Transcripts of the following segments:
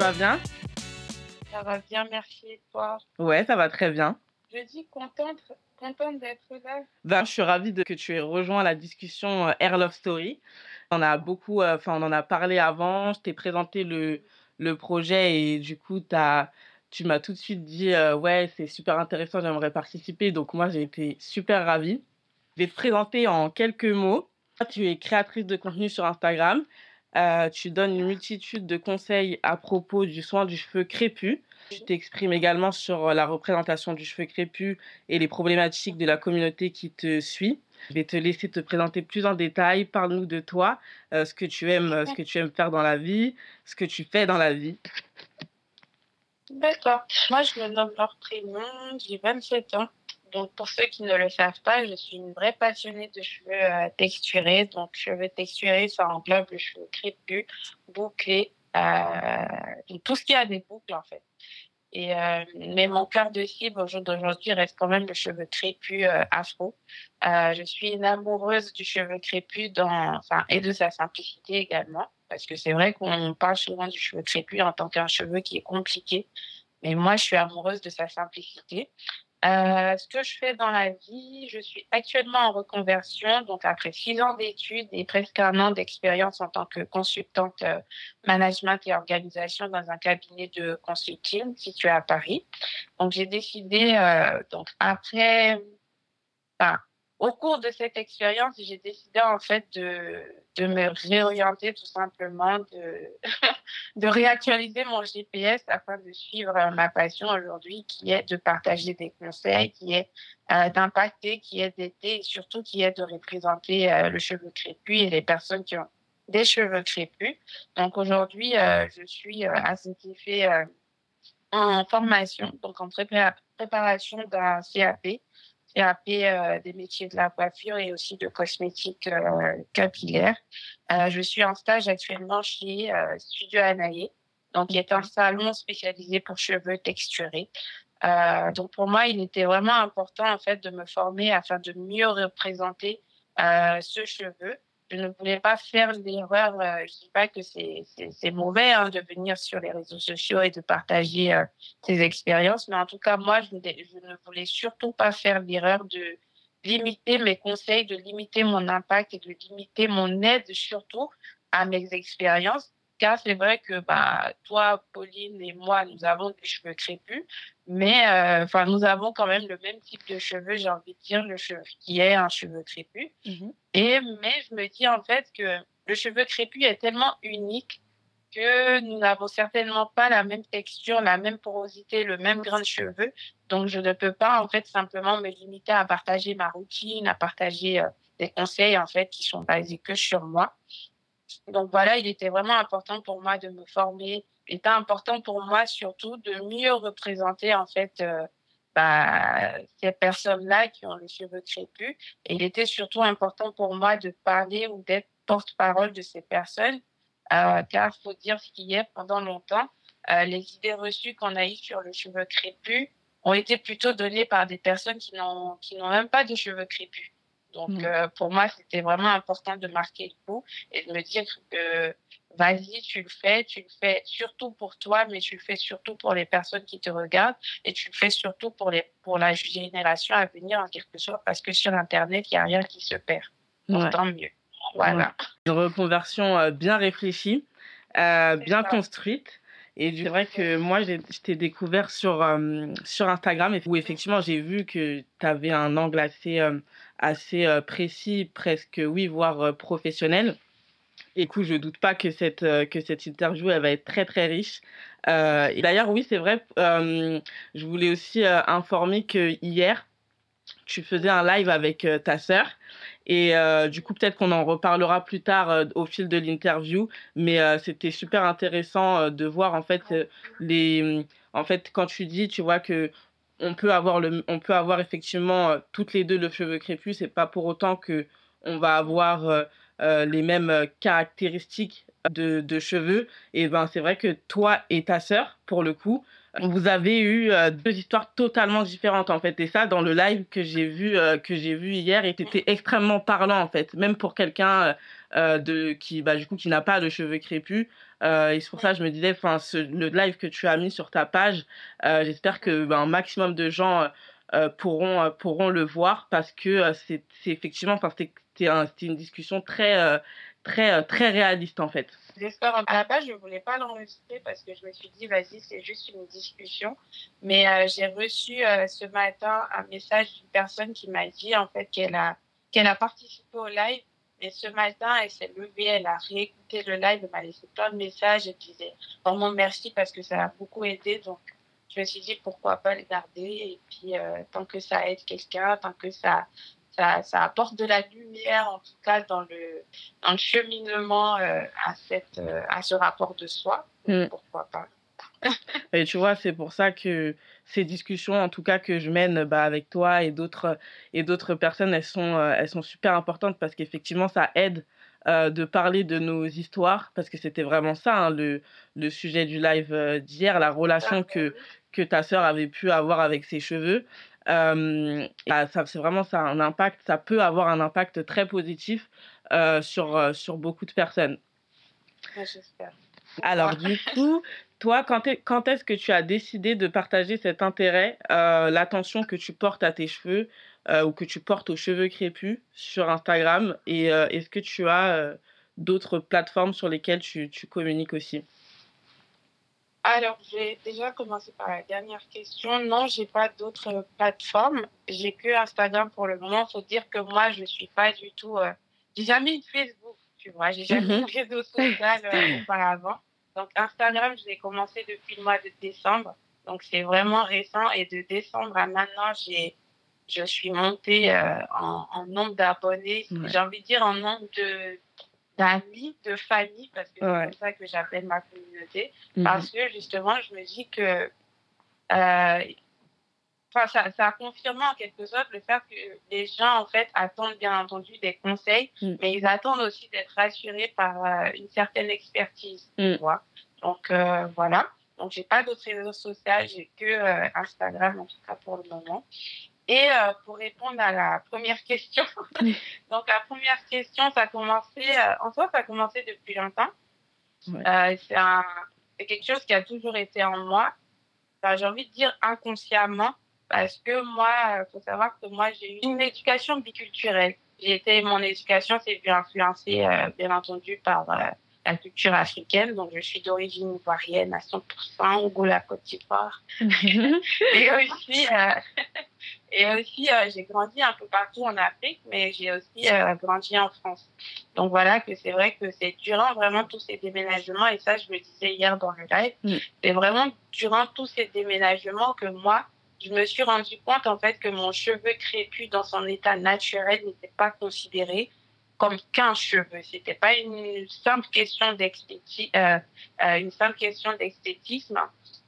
vas bien Ça va bien, merci. Et toi Ouais, ça va très bien. Je dis contente, contente d'être là. Ben, je suis ravie de, que tu aies rejoint la discussion euh, Air Love Story. On a beaucoup, euh, enfin, on en a parlé avant. Je t'ai présenté le, le projet et du coup, as, tu m'as tout de suite dit euh, ouais, c'est super intéressant, j'aimerais participer. Donc, moi, j'ai été super ravie. Je vais te présenter en quelques mots. Tu es créatrice de contenu sur Instagram. Euh, tu donnes une multitude de conseils à propos du soin du cheveu crépus. Tu t'exprimes également sur la représentation du cheveu crépus et les problématiques de la communauté qui te suit. Je vais te laisser te présenter plus en détail. Parle-nous de toi, euh, ce que tu aimes, ce que tu aimes faire dans la vie, ce que tu fais dans la vie. D'accord. Moi, je me nomme Laure Prémont, j'ai 27 ans. Donc, pour ceux qui ne le savent pas, je suis une vraie passionnée de cheveux euh, texturés. Donc, cheveux texturés, ça englobe le cheveu crépus, bouclés, euh, tout ce qui a des boucles, en fait. Et, euh, mais mon cœur de cible au jour d'aujourd'hui reste quand même le cheveu crépus afro. Je suis une amoureuse du cheveu crépus dans, enfin, et de sa simplicité également. Parce que c'est vrai qu'on parle souvent du cheveu crépus en tant qu'un cheveu qui est compliqué. Mais moi, je suis amoureuse de sa simplicité. Euh, ce que je fais dans la vie, je suis actuellement en reconversion, donc après six ans d'études et presque un an d'expérience en tant que consultante euh, management et organisation dans un cabinet de consulting situé à Paris. Donc j'ai décidé, euh, donc après, enfin, au cours de cette expérience, j'ai décidé en fait de, de me réorienter tout simplement, de, de réactualiser mon GPS afin de suivre ma passion aujourd'hui qui est de partager des conseils, qui est euh, d'impacter, qui est d'aider et surtout qui est de représenter euh, le cheveu crépus et les personnes qui ont des cheveux crépus. Donc aujourd'hui, euh, je suis euh, à ce qui fait euh, en formation, donc en préparation d'un CAP CAP euh, des métiers de la coiffure et aussi de cosmétiques euh, capillaires. Euh, je suis en stage actuellement chez Studio Anaïe, donc qui est un salon spécialisé pour cheveux texturés. Euh, donc pour moi, il était vraiment important en fait de me former afin de mieux représenter euh, ce cheveu ne voulais pas faire l'erreur, euh, je dis pas que c'est mauvais hein, de venir sur les réseaux sociaux et de partager euh, ses expériences, mais en tout cas moi je ne, je ne voulais surtout pas faire l'erreur de limiter mes conseils, de limiter mon impact et de limiter mon aide surtout à mes expériences car c'est vrai que bah, toi, Pauline et moi, nous avons des cheveux crépus, mais euh, nous avons quand même le même type de cheveux, j'ai envie de dire, le cheveu qui est un cheveu crépus. Mmh. Et mais je me dis en fait que le cheveu crépus est tellement unique que nous n'avons certainement pas la même texture, la même porosité, le même grain de cheveux. Donc, je ne peux pas, en fait, simplement me limiter à partager ma routine, à partager euh, des conseils, en fait, qui sont basés que sur moi. Donc voilà, il était vraiment important pour moi de me former. Il était important pour moi surtout de mieux représenter en fait euh, bah, ces personnes-là qui ont les cheveux crépus. Et il était surtout important pour moi de parler ou d'être porte-parole de ces personnes, euh, car faut dire ce qui est pendant longtemps, euh, les idées reçues qu'on a eues sur le cheveu crépus ont été plutôt données par des personnes qui n'ont qui n'ont même pas de cheveux crépus. Donc, mmh. euh, pour moi, c'était vraiment important de marquer le coup et de me dire que vas-y, tu le fais, tu le fais surtout pour toi, mais tu le fais surtout pour les personnes qui te regardent et tu le fais surtout pour, les, pour la génération à venir en quelque sorte parce que sur Internet, il n'y a rien qui se perd. Donc, ouais. tant mieux. Voilà. Une reconversion euh, bien réfléchie, euh, bien ça. construite. Et c'est vrai que moi, je t'ai découvert sur, euh, sur Instagram où effectivement, j'ai vu que tu avais un angle assez, euh, assez euh, précis, presque, oui, voire professionnel. Et coup, je doute pas que cette, que cette interview, elle va être très, très riche. D'ailleurs, oui, c'est vrai, je voulais aussi informer que hier, tu faisais un live avec ta sœur. Et euh, du coup, peut-être qu'on en reparlera plus tard euh, au fil de l'interview. Mais euh, c'était super intéressant de voir en fait les. En fait, quand tu dis, tu vois que on peut avoir le, on peut avoir effectivement toutes les deux le cheveu crépus. C'est pas pour autant que on va avoir les mêmes caractéristiques de, de cheveux. Et ben, c'est vrai que toi et ta sœur, pour le coup, vous avez eu deux histoires totalement différentes en fait. Et ça dans le live que j'ai vu que j'ai vu hier était extrêmement parlant en fait. Même pour quelqu'un de qui bah du coup qui n'a pas de cheveux crépus. Et c'est pour ça que je me disais enfin le live que tu as mis sur ta page j'espère que bah, un maximum de gens pourront pourront le voir parce que c'est effectivement enfin c'était un, une discussion très très très réaliste en fait J'espère. À la base, je voulais pas l'enregistrer parce que je me suis dit, vas-y, c'est juste une discussion. Mais euh, j'ai reçu euh, ce matin un message d'une personne qui m'a dit, en fait, qu'elle a, qu'elle a participé au live. Et ce matin, elle s'est levée, elle a réécouté le live, elle m'a laissé plein de messages. Elle disait vraiment merci parce que ça a beaucoup aidé. Donc, je me suis dit, pourquoi pas le garder. Et puis, euh, tant que ça aide quelqu'un, tant que ça ça, ça, apporte de la lumière, en tout cas, dans le, dans le cheminement euh, à, cette, euh, à ce rapport de soi. Mm. Pourquoi pas Et tu vois, c'est pour ça que ces discussions, en tout cas que je mène bah, avec toi et d'autres et d'autres personnes, elles sont euh, elles sont super importantes parce qu'effectivement, ça aide de parler de nos histoires parce que c'était vraiment ça hein, le le sujet du live d'hier, la relation que que ta sœur avait pu avoir avec ses cheveux. Euh, ça, c'est vraiment ça un impact, ça peut avoir un impact très positif euh, sur, euh, sur beaucoup de personnes. J'espère. Alors du coup, toi, quand, quand est-ce que tu as décidé de partager cet intérêt, l'attention que tu portes à tes cheveux ou que tu portes aux cheveux crépus sur Instagram? Et est-ce que tu as d'autres plateformes sur lesquelles tu, tu communiques aussi? Alors, j'ai déjà commencé par la dernière question. Non, j'ai pas d'autres plateformes. J'ai que Instagram pour le moment. Faut dire que moi, je suis pas du tout. Euh... J'ai jamais eu Facebook, tu vois. J'ai jamais eu mm-hmm. réseau social euh, auparavant. Donc, Instagram, je l'ai commencé depuis le mois de décembre. Donc, c'est vraiment récent. Et de décembre à maintenant, j'ai, je suis montée euh, en, en, nombre d'abonnés. J'ai envie de dire en nombre de d'amis, de famille, parce que c'est ça que j'appelle ma communauté, mhm. parce que justement, je me dis que euh, ça, ça a confirmé en quelque sorte le fait que les gens, en fait, attendent bien entendu des conseils, mhm. mais ils attendent aussi d'être rassurés par euh, une certaine expertise, tu mhm. vois. Donc, euh, voilà. Donc, j'ai pas d'autres réseaux sociaux, j'ai que euh, Instagram, en tout cas pour le moment. Et euh, pour répondre à la première question, donc la première question, ça a commencé, euh, en soi, ça a commencé depuis longtemps. Euh, c'est quelque chose qui a toujours été en moi. J'ai envie de dire inconsciemment, parce que moi, il faut savoir que moi, j'ai eu une éducation biculturelle. J'ai été, mon éducation s'est vue influencée, bien entendu, par la culture africaine. Donc, je suis d'origine ivoirienne à 100%, la Côte d'Ivoire. et aussi, et aussi, euh, j'ai grandi un peu partout en Afrique, mais j'ai aussi euh, grandi en France. Donc voilà que c'est vrai que c'est durant vraiment tous ces déménagements, et ça je me disais hier dans le live, mm. c'est vraiment durant tous ces déménagements que moi, je me suis rendu compte en fait que mon cheveu crépus dans son état naturel n'était pas considéré comme qu'un cheveu. C'était pas une simple question d'esthétique, euh, euh, une simple question d'esthétisme.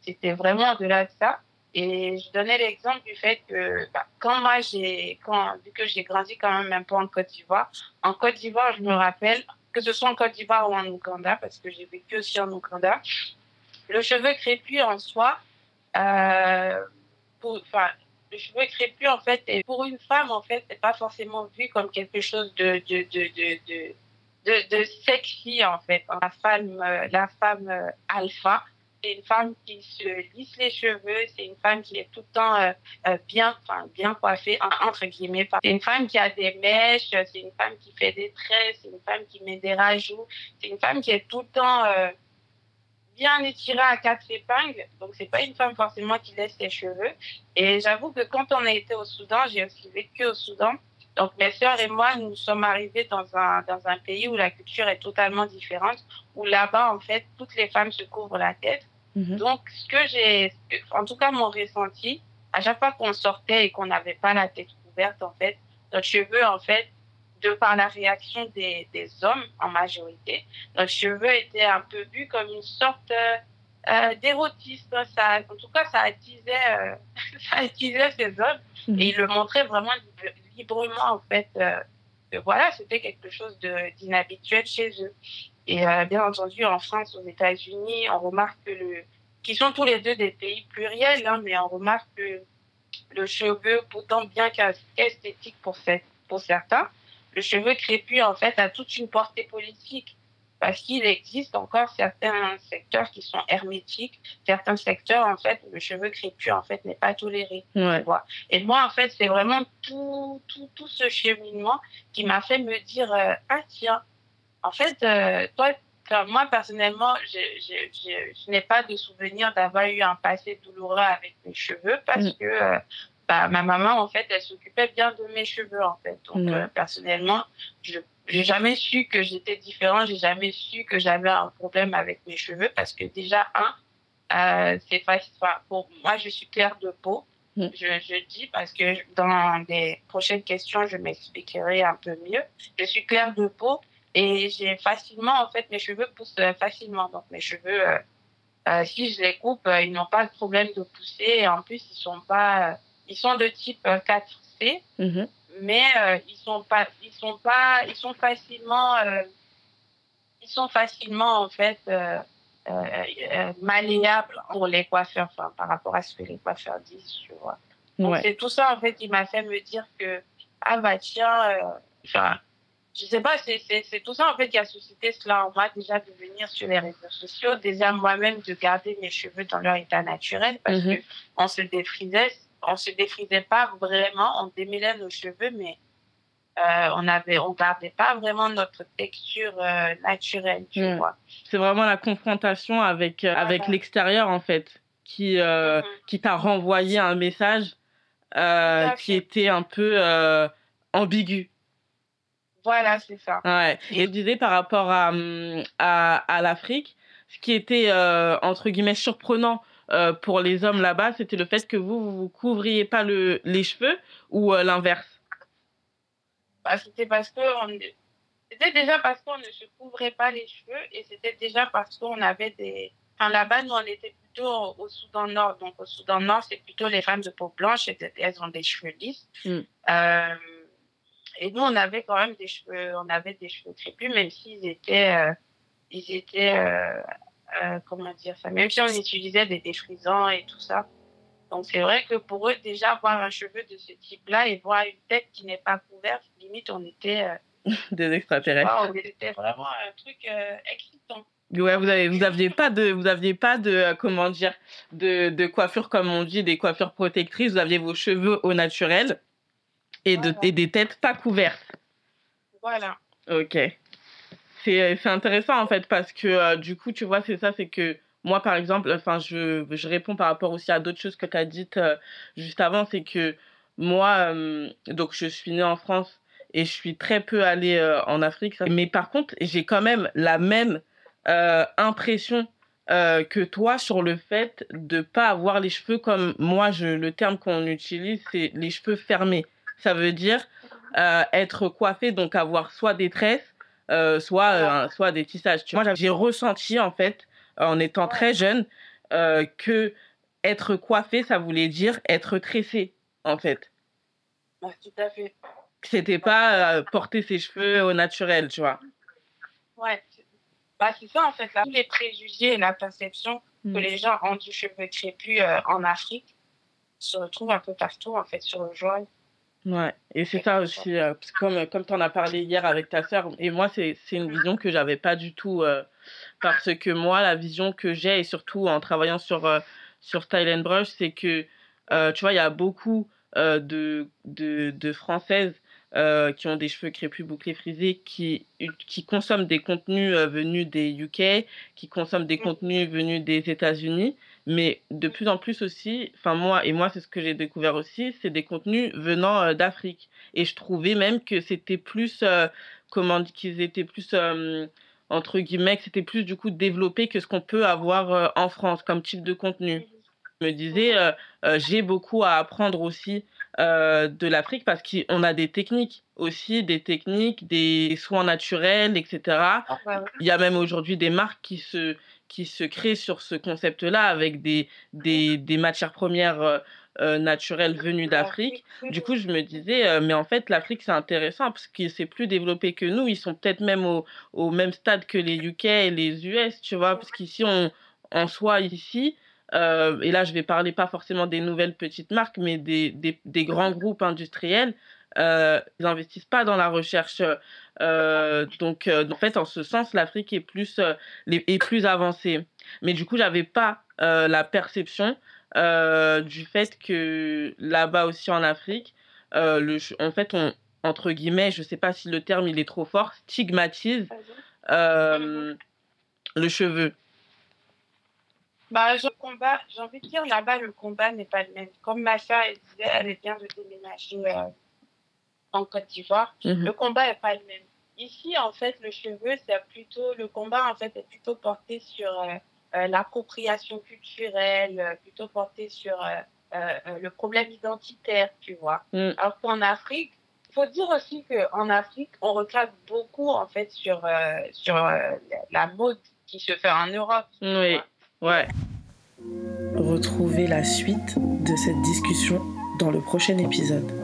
C'était vraiment au-delà de ça. Et je donnais l'exemple du fait que bah, quand moi j'ai, quand vu que j'ai grandi quand même un peu en Côte d'Ivoire, en Côte d'Ivoire, je me rappelle que ce soit en Côte d'Ivoire ou en Ouganda, parce que j'ai vécu aussi en Ouganda, le cheveu crépus en soi, euh, enfin, le cheveu crépus en fait, et pour une femme en fait, c'est pas forcément vu comme quelque chose de de de de de, de, de sexy en fait. La femme, euh, la femme euh, alpha c'est une femme qui se lisse les cheveux, c'est une femme qui est tout le temps euh, euh bien, enfin bien coiffée entre guillemets. C'est une femme qui a des mèches, c'est une femme qui fait des traits, c'est une femme qui met des rajouts, c'est une femme qui est tout le temps euh, bien étirée à quatre épingles. Donc c'est pas une femme forcément qui laisse ses cheveux. Et j'avoue que quand on a été au Soudan, j'ai aussi vécu au Soudan. Donc mes sœurs et moi, nous sommes arrivés dans un dans un pays où la culture est totalement différente, où là-bas en fait toutes les femmes se couvrent la tête. Mhm. Donc, ce que j'ai, en tout cas, mon ressenti, à chaque fois qu'on sortait et qu'on n'avait pas la tête couverte, en fait, notre cheveu, en fait, de par la réaction des, des hommes en majorité, notre cheveu était un peu vu comme une sorte euh, euh d'érotisme. Ça, en tout cas, ça attisait, euh, ça attisait ces hommes mhm. et ils le montraient vraiment librement, en fait. Euh, voilà, c'était quelque chose d'inhabituel chez eux. Et euh, bien entendu, en France, aux États-Unis, on remarque que le, qui sont tous les deux des pays pluriels, hein, mais on remarque que le cheveu, pourtant bien qu'esthétique pour, pour certains, le cheveu crépus, en fait, a toute une portée politique parce qu'il existe encore certains secteurs qui sont hermétiques, certains secteurs, en fait, le cheveu crépus, en fait, n'est pas toléré. Et moi, en fait, c'est vraiment tout, tout, tout ce cheminement qui m'a fait me dire, euh, ah tiens, en fait, euh, toi, moi, personnellement, je, je, je, n'ai pas de souvenir d'avoir eu un passé douloureux avec mes cheveux parce mm. que euh, bah, ma maman, en fait, elle s'occupait bien de mes cheveux, en fait. Donc, euh, personnellement, je j'ai jamais su que j'étais différent, j'ai jamais su que j'avais un problème avec mes cheveux parce que déjà, un, euh, c'est facile. pour moi, je suis claire de peau. Mm. Je, je dis parce que dans les prochaines questions, je m'expliquerai un peu mieux. Je suis claire de peau et j'ai facilement, en fait, mes cheveux poussent facilement. Donc, mes cheveux, euh, euh si je les coupe, euh, ils n'ont pas de problème de pousser. Et en plus, ils sont pas, ils sont de type 4C, mm-hmm. mais euh, ils sont pas, ils sont pas, ils sont facilement, ils sont facilement, en fait, malléables pour les coiffeurs, enfin, par rapport à ce que les coiffeurs disent, tu vois. Donc, c'est tout ça, en fait, qui m'a fait me dire que, ah bah tiens, enfin, je sais pas, c'est tout ça en fait qui a suscité cela en moi déjà de venir sur les réseaux sociaux, déjà moi-même de garder mes cheveux dans leur état naturel parce que on se défrisait, on se défrisait pas vraiment, on démêlait nos cheveux, mais euh, on avait, on gardait pas vraiment notre texture euh, naturelle, tu mhm. vois. C'est vraiment la confrontation avec euh, avec l'extérieur en fait qui euh, mhm. qui t'a renvoyé un message euh, qui était un peu ambigu. Voilà, c'est ça. Ouais. Et je disais par rapport à, hum, à, à l'Afrique, ce qui était, euh, entre guillemets, surprenant euh, pour les hommes là-bas, c'était le fait que vous, vous vous couvriez pas le, les cheveux ou euh, l'inverse? Bah, C'était parce que on... c'était déjà parce qu'on ne se couvrait pas les cheveux et c'était déjà parce qu'on avait des... Enfin, là-bas, nous, on était plutôt au Soudan Nord. Donc, au Soudan Nord, c'est plutôt les femmes de peau blanche et elles ont des cheveux lisses. Mm. Et nous, on avait quand même des cheveux, on avait des cheveux crépus, même s'ils étaient, euh, ils étaient, euh, euh, comment dire ça, même si on utilisait des défrisants et tout ça. Donc c'est vrai que pour eux, déjà voir un cheveu de ce type-là et voir une tête qui n'est pas couverte, limite on était des extraterrestres. on était vraiment un truc excitant. Ouais, vous avez, vous aviez pas de, vous aviez pas de, comment dire, de, de coiffure comme on dit, des coiffures protectrices. Vous aviez vos cheveux au naturel et, de, et des têtes pas couvertes. Voilà. Ok. C'est intéressant en fait parce que euh, du coup, tu vois, c'est ça, c'est que moi par exemple, enfin, je, je réponds par rapport aussi à d'autres choses que tu as dites euh, juste avant, c'est que moi, euh, donc je suis née en France et je suis très peu allée en Afrique, mais par contre, j'ai quand même la même impression que toi sur le fait de pas avoir les cheveux comme moi, je, le terme qu'on utilise, c'est les cheveux fermés ça veut dire euh, être coiffé, donc avoir soit des tresses, euh, soit, euh, soit des tissages. Tu vois, moi, j'ai ressenti, en fait, en étant très jeune, que être coiffé, ça voulait dire être tressé, en fait. Ouais, tout à fait. C'était pas porter ses cheveux au naturel, tu vois. Ouais. Bah, c'est ça, en fait. Là. Tous les préjugés et la perception que mm. les gens ont du cheveu crépus en Afrique se retrouvent un peu partout, en fait, sur le joint. Ouais, et c'est ça aussi, euh, comme, comme tu en as parlé hier avec ta sœur, et moi, c'est une vision que j'avais pas du tout, euh, parce que moi, la vision que j'ai, et surtout en travaillant sur, euh, sur Style Brush, c'est que, tu vois, il y a beaucoup de, de, de Françaises qui ont des cheveux crépus, bouclés, frisés, qui, qui consomment des contenus venus des UK, qui consomment des mmh. contenus venus des États-Unis, mais de plus en plus aussi, enfin moi, et moi c'est ce que j'ai découvert aussi, c'est des contenus venant euh, d'Afrique. Et je trouvais même que c'était plus, euh, comment qu'ils étaient plus, euh, entre guillemets, que c'était plus du coup développé que ce qu'on peut avoir en France comme type de contenu. Je me disais, j'ai beaucoup à apprendre aussi de l'Afrique parce qu'on a des techniques aussi, des techniques, des soins naturels, etc. Ah, Il y a même aujourd'hui des marques qui se qui se crée sur ce concept-là avec des, des, des, matières premières euh, euh, naturelles venues d'Afrique. Du coup, je me disais, euh, mais en fait, l'Afrique, c'est intéressant parce que c'est plus développé que nous. Ils sont peut-être même au, au, même stade que les UK et les US, tu vois, parce qu'ici, on, en soi, ici, euh, et là je vais parler pas forcément des nouvelles petites marques, mais des, des, des grands groupes industriels, euh, ils n'investissent pas dans la recherche. Euh, donc, euh, en fait, en ce sens, l'Afrique est plus, euh, est plus avancée. Mais du coup, j'avais pas euh, la perception du fait que là-bas aussi en Afrique, le, en fait, on, entre guillemets, je sais pas si le terme il est trop fort, stigmatise le cheveu. Bah, je combat, j'ai envie de dire là-bas, le combat n'est pas le même. Comme ma soeur, elle disait, elle vient de déménager en Côte d'Ivoire. Mhm. Le combat n'est pas le même. Ici, en fait, le cheveu, c'est plutôt, le combat, en fait, est plutôt porté sur euh, euh, l'appropriation culturelle, euh, plutôt porté sur euh, euh, euh, le problème identitaire, tu vois. Mm. Alors qu'en Afrique, il faut dire aussi qu'en Afrique, on reclame beaucoup, en fait, sur, euh, sur euh, la mode qui se fait en Europe. Oui, vois. ouais. Retrouvez la suite de cette discussion dans le prochain épisode.